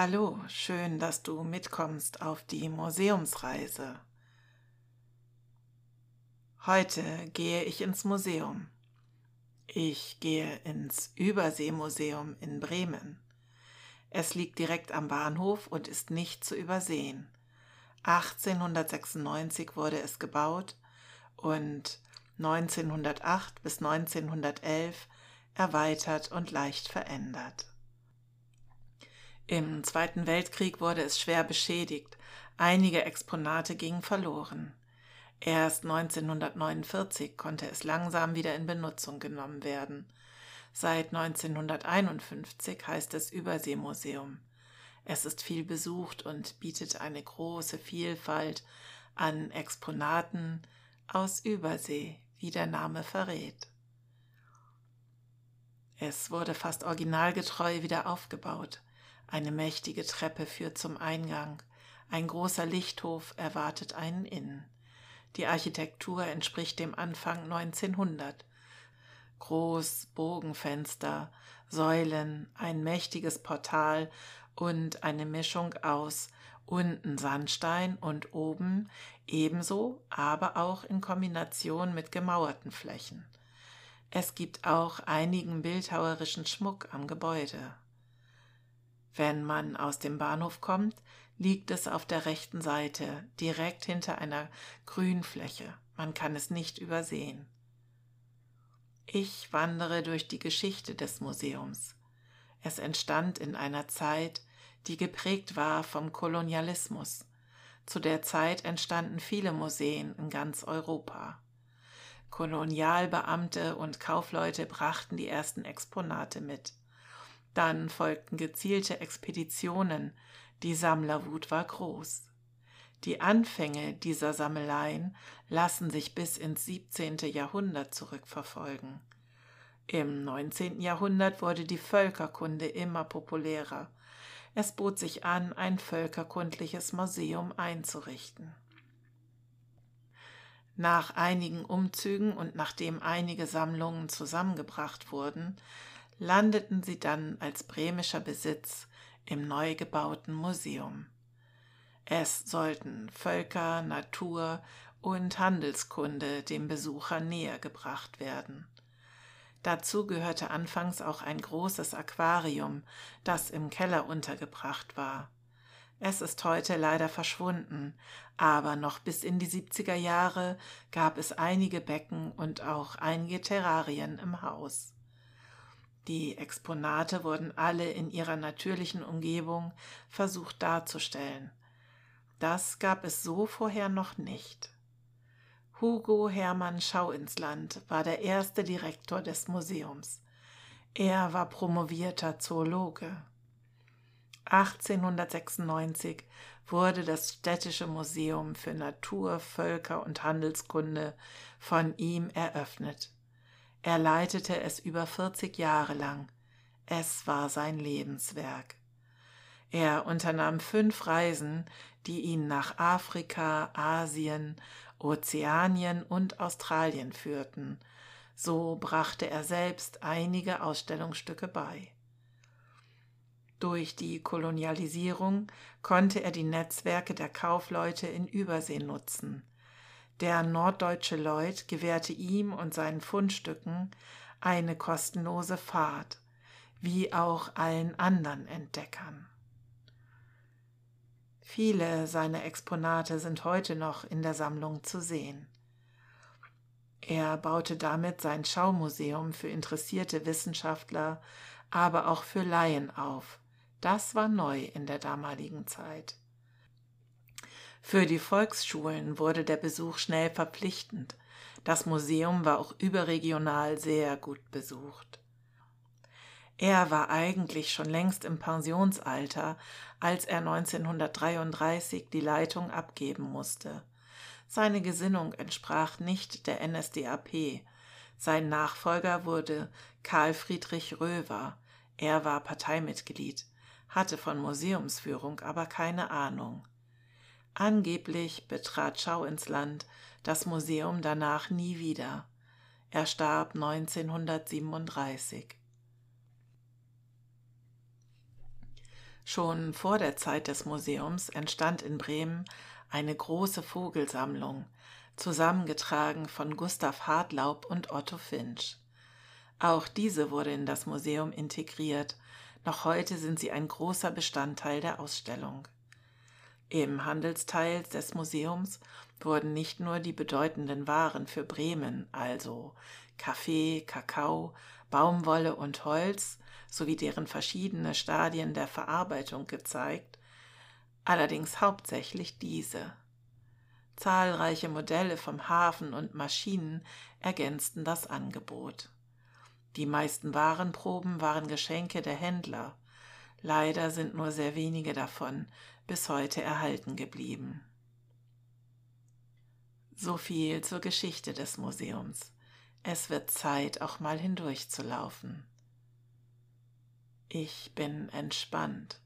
Hallo, schön, dass du mitkommst auf die Museumsreise. Heute gehe ich ins Museum. Ich gehe ins Überseemuseum in Bremen. Es liegt direkt am Bahnhof und ist nicht zu übersehen. 1896 wurde es gebaut und 1908 bis 1911 erweitert und leicht verändert. Im Zweiten Weltkrieg wurde es schwer beschädigt, einige Exponate gingen verloren. Erst 1949 konnte es langsam wieder in Benutzung genommen werden. Seit 1951 heißt es Überseemuseum. Es ist viel besucht und bietet eine große Vielfalt an Exponaten aus Übersee, wie der Name verrät. Es wurde fast originalgetreu wieder aufgebaut. Eine mächtige Treppe führt zum Eingang. Ein großer Lichthof erwartet einen innen. Die Architektur entspricht dem Anfang 1900. Groß, Bogenfenster, Säulen, ein mächtiges Portal und eine Mischung aus unten Sandstein und oben ebenso, aber auch in Kombination mit gemauerten Flächen. Es gibt auch einigen bildhauerischen Schmuck am Gebäude. Wenn man aus dem Bahnhof kommt, liegt es auf der rechten Seite, direkt hinter einer Grünfläche. Man kann es nicht übersehen. Ich wandere durch die Geschichte des Museums. Es entstand in einer Zeit, die geprägt war vom Kolonialismus. Zu der Zeit entstanden viele Museen in ganz Europa. Kolonialbeamte und Kaufleute brachten die ersten Exponate mit. Dann folgten gezielte Expeditionen, die Sammlerwut war groß. Die Anfänge dieser Sammeleien lassen sich bis ins 17. Jahrhundert zurückverfolgen. Im 19. Jahrhundert wurde die Völkerkunde immer populärer. Es bot sich an, ein völkerkundliches Museum einzurichten. Nach einigen Umzügen und nachdem einige Sammlungen zusammengebracht wurden, landeten sie dann als bremischer Besitz im neu gebauten Museum. Es sollten Völker, Natur und Handelskunde dem Besucher näher gebracht werden. Dazu gehörte anfangs auch ein großes Aquarium, das im Keller untergebracht war. Es ist heute leider verschwunden, aber noch bis in die 70er Jahre gab es einige Becken und auch einige Terrarien im Haus. Die Exponate wurden alle in ihrer natürlichen Umgebung versucht darzustellen. Das gab es so vorher noch nicht. Hugo Hermann Schauinsland war der erste Direktor des Museums. Er war promovierter Zoologe. 1896 wurde das Städtische Museum für Natur, Völker und Handelskunde von ihm eröffnet. Er leitete es über 40 Jahre lang. Es war sein Lebenswerk. Er unternahm fünf Reisen, die ihn nach Afrika, Asien, Ozeanien und Australien führten. So brachte er selbst einige Ausstellungsstücke bei. Durch die Kolonialisierung konnte er die Netzwerke der Kaufleute in Übersee nutzen. Der norddeutsche Lloyd gewährte ihm und seinen Fundstücken eine kostenlose Fahrt, wie auch allen anderen Entdeckern. Viele seiner Exponate sind heute noch in der Sammlung zu sehen. Er baute damit sein Schaumuseum für interessierte Wissenschaftler, aber auch für Laien auf. Das war neu in der damaligen Zeit. Für die Volksschulen wurde der Besuch schnell verpflichtend. Das Museum war auch überregional sehr gut besucht. Er war eigentlich schon längst im Pensionsalter, als er 1933 die Leitung abgeben musste. Seine Gesinnung entsprach nicht der NSDAP. Sein Nachfolger wurde Karl Friedrich Röver. Er war Parteimitglied, hatte von Museumsführung aber keine Ahnung. Angeblich betrat Schau ins Land das Museum danach nie wieder. Er starb 1937. Schon vor der Zeit des Museums entstand in Bremen eine große Vogelsammlung, zusammengetragen von Gustav Hartlaub und Otto Finch. Auch diese wurde in das Museum integriert, noch heute sind sie ein großer Bestandteil der Ausstellung. Im Handelsteil des Museums wurden nicht nur die bedeutenden Waren für Bremen, also Kaffee, Kakao, Baumwolle und Holz, sowie deren verschiedene Stadien der Verarbeitung gezeigt, allerdings hauptsächlich diese. Zahlreiche Modelle vom Hafen und Maschinen ergänzten das Angebot. Die meisten Warenproben waren Geschenke der Händler. Leider sind nur sehr wenige davon bis heute erhalten geblieben. So viel zur Geschichte des Museums. Es wird Zeit, auch mal hindurchzulaufen. Ich bin entspannt.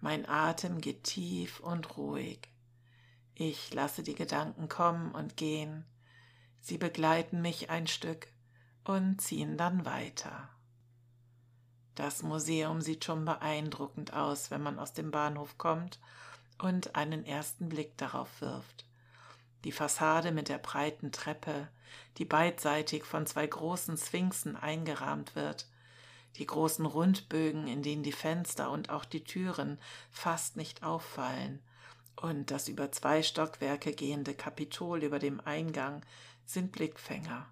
Mein Atem geht tief und ruhig. Ich lasse die Gedanken kommen und gehen. Sie begleiten mich ein Stück und ziehen dann weiter. Das Museum sieht schon beeindruckend aus, wenn man aus dem Bahnhof kommt und einen ersten Blick darauf wirft. Die Fassade mit der breiten Treppe, die beidseitig von zwei großen Sphinxen eingerahmt wird, die großen Rundbögen, in denen die Fenster und auch die Türen fast nicht auffallen, und das über zwei Stockwerke gehende Kapitol über dem Eingang sind Blickfänger.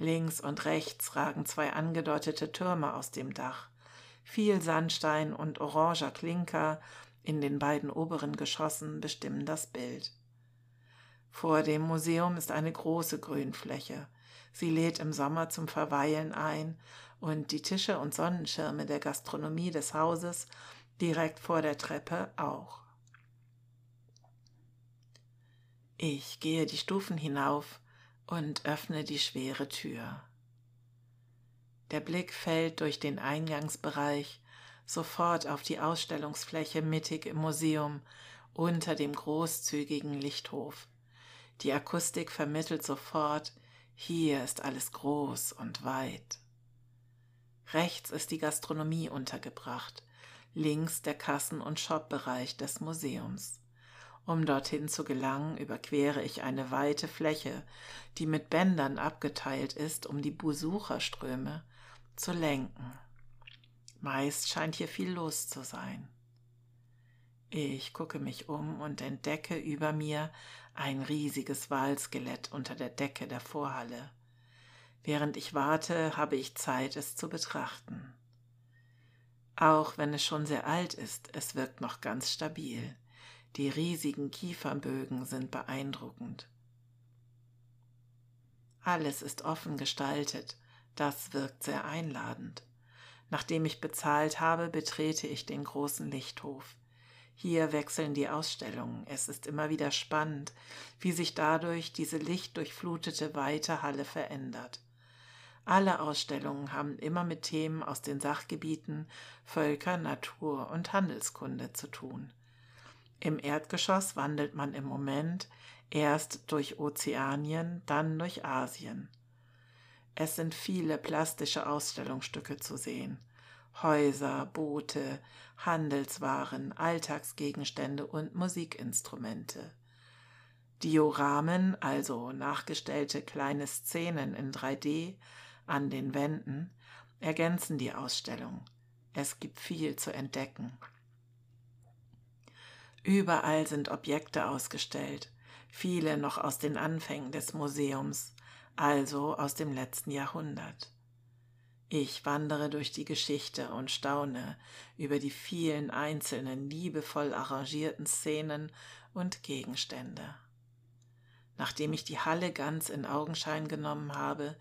Links und rechts ragen zwei angedeutete Türme aus dem Dach, viel Sandstein und oranger Klinker in den beiden oberen Geschossen bestimmen das Bild. Vor dem Museum ist eine große Grünfläche. Sie lädt im Sommer zum Verweilen ein und die Tische und Sonnenschirme der Gastronomie des Hauses direkt vor der Treppe auch. Ich gehe die Stufen hinauf und öffne die schwere Tür. Der Blick fällt durch den Eingangsbereich sofort auf die Ausstellungsfläche mittig im Museum unter dem großzügigen Lichthof. Die Akustik vermittelt sofort, hier ist alles groß und weit. Rechts ist die Gastronomie untergebracht, links der Kassen- und Shopbereich des Museums. Um dorthin zu gelangen, überquere ich eine weite Fläche, die mit Bändern abgeteilt ist, um die Besucherströme zu lenken. Meist scheint hier viel los zu sein. Ich gucke mich um und entdecke über mir ein riesiges Walskelett unter der Decke der Vorhalle. Während ich warte, habe ich Zeit, es zu betrachten. Auch wenn es schon sehr alt ist, es wirkt noch ganz stabil. Die riesigen Kiefernbögen sind beeindruckend. Alles ist offen gestaltet, das wirkt sehr einladend. Nachdem ich bezahlt habe, betrete ich den großen Lichthof. Hier wechseln die Ausstellungen. Es ist immer wieder spannend, wie sich dadurch diese lichtdurchflutete weite Halle verändert. Alle Ausstellungen haben immer mit Themen aus den Sachgebieten Völker, Natur und Handelskunde zu tun. Im Erdgeschoss wandelt man im Moment erst durch Ozeanien, dann durch Asien. Es sind viele plastische Ausstellungsstücke zu sehen. Häuser, Boote, Handelswaren, Alltagsgegenstände und Musikinstrumente. Dioramen, also nachgestellte kleine Szenen in 3D, an den Wänden ergänzen die Ausstellung. Es gibt viel zu entdecken. Überall sind Objekte ausgestellt, viele noch aus den Anfängen des Museums, also aus dem letzten Jahrhundert. Ich wandere durch die Geschichte und staune über die vielen einzelnen liebevoll arrangierten Szenen und Gegenstände. Nachdem ich die Halle ganz in Augenschein genommen habe,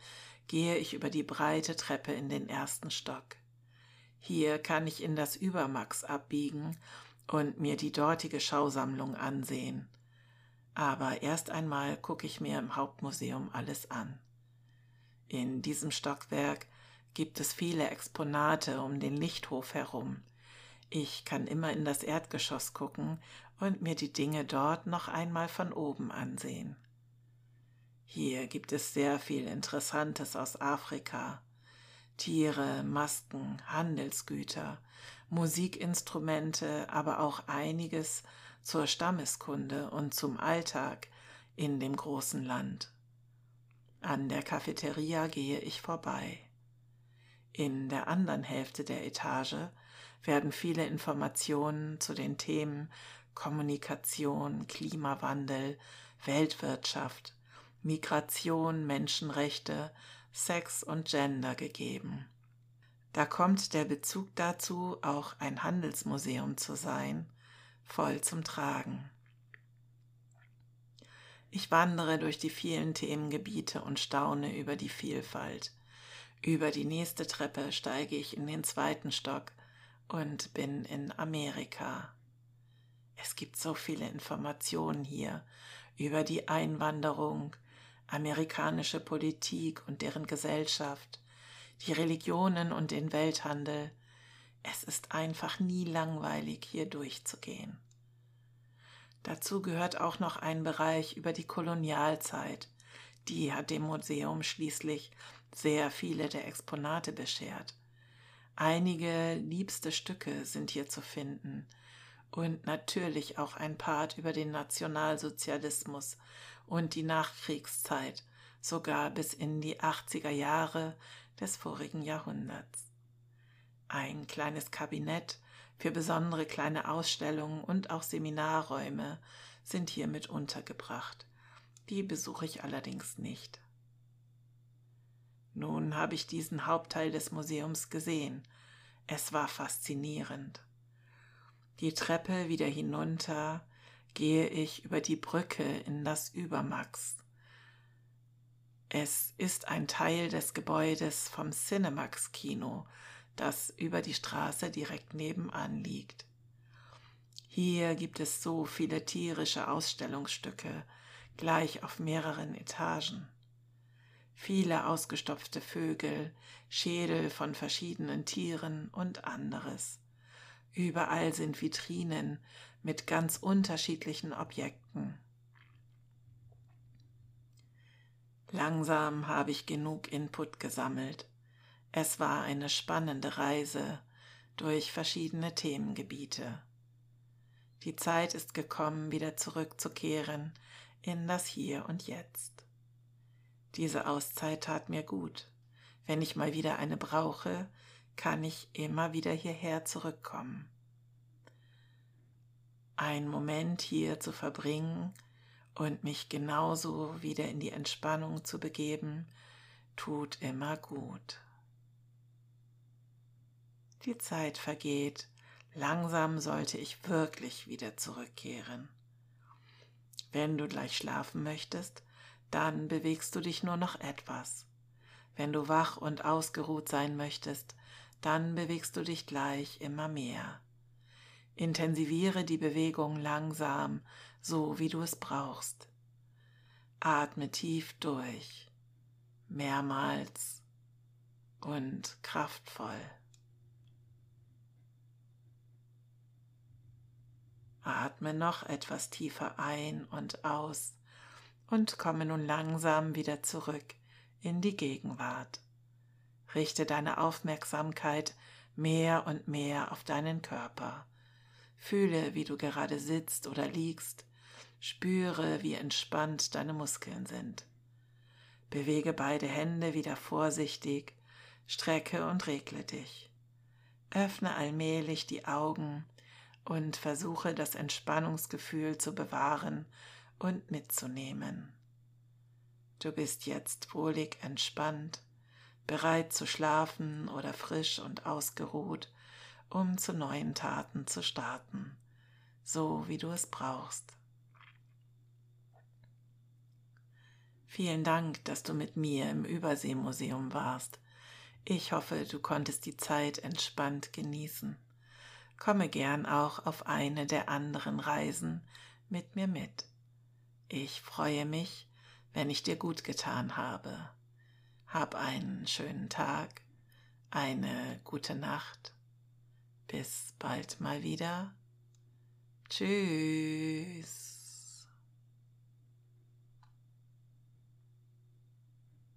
gehe ich über die breite Treppe in den ersten Stock. Hier kann ich in das Übermax abbiegen und mir die dortige Schausammlung ansehen. Aber erst einmal gucke ich mir im Hauptmuseum alles an. In diesem Stockwerk gibt es viele Exponate um den Lichthof herum. Ich kann immer in das Erdgeschoss gucken und mir die Dinge dort noch einmal von oben ansehen. Hier gibt es sehr viel Interessantes aus Afrika. Tiere, Masken, Handelsgüter, Musikinstrumente, aber auch einiges zur Stammeskunde und zum Alltag in dem großen Land. An der Cafeteria gehe ich vorbei. In der anderen Hälfte der Etage werden viele Informationen zu den Themen Kommunikation, Klimawandel, Weltwirtschaft, Migration, Menschenrechte, Sex und Gender gegeben. Da kommt der Bezug dazu, auch ein Handelsmuseum zu sein, voll zum Tragen. Ich wandere durch die vielen Themengebiete und staune über die Vielfalt. Über die nächste Treppe steige ich in den zweiten Stock und bin in Amerika. Es gibt so viele Informationen hier über die Einwanderung, amerikanische Politik und deren Gesellschaft, die Religionen und den Welthandel. Es ist einfach nie langweilig, hier durchzugehen. Dazu gehört auch noch ein Bereich über die Kolonialzeit. Die hat dem Museum schließlich sehr viele der Exponate beschert. Einige liebste Stücke sind hier zu finden und natürlich auch ein Part über den Nationalsozialismus und die Nachkriegszeit, sogar bis in die 80er Jahre des vorigen Jahrhunderts. Ein kleines Kabinett für besondere kleine Ausstellungen und auch Seminarräume sind hier mit untergebracht. Die besuche ich allerdings nicht. Nun habe ich diesen Hauptteil des Museums gesehen. Es war faszinierend. Die Treppe wieder hinunter gehe ich über die Brücke in das Übermax. Es ist ein Teil des Gebäudes vom Cinemax Kino, das über die Straße direkt nebenan liegt. Hier gibt es so viele tierische Ausstellungsstücke, gleich auf mehreren Etagen. Viele ausgestopfte Vögel, Schädel von verschiedenen Tieren und anderes. Überall sind Vitrinen mit ganz unterschiedlichen Objekten. Langsam habe ich genug Input gesammelt. Es war eine spannende Reise durch verschiedene Themengebiete. Die Zeit ist gekommen, wieder zurückzukehren in das Hier und Jetzt. Diese Auszeit tat mir gut. Wenn ich mal wieder eine brauche, kann ich immer wieder hierher zurückkommen. Ein Moment hier zu verbringen und mich genauso wieder in die Entspannung zu begeben, tut immer gut. Die Zeit vergeht, langsam sollte ich wirklich wieder zurückkehren. Wenn du gleich schlafen möchtest, dann bewegst du dich nur noch etwas. Wenn du wach und ausgeruht sein möchtest, dann bewegst du dich gleich immer mehr. Intensiviere die Bewegung langsam, so wie du es brauchst. Atme tief durch, mehrmals und kraftvoll. Atme noch etwas tiefer ein und aus und komme nun langsam wieder zurück in die Gegenwart. Richte deine Aufmerksamkeit mehr und mehr auf deinen Körper. Fühle, wie du gerade sitzt oder liegst. Spüre, wie entspannt deine Muskeln sind. Bewege beide Hände wieder vorsichtig, strecke und regle dich. Öffne allmählich die Augen und versuche das Entspannungsgefühl zu bewahren und mitzunehmen. Du bist jetzt wohlig entspannt, bereit zu schlafen oder frisch und ausgeruht, um zu neuen Taten zu starten, so wie du es brauchst. Vielen Dank, dass du mit mir im Überseemuseum warst. Ich hoffe, du konntest die Zeit entspannt genießen komme gern auch auf eine der anderen Reisen mit mir mit. Ich freue mich, wenn ich dir gut getan habe. Hab einen schönen Tag, eine gute Nacht. Bis bald mal wieder. Tschüss.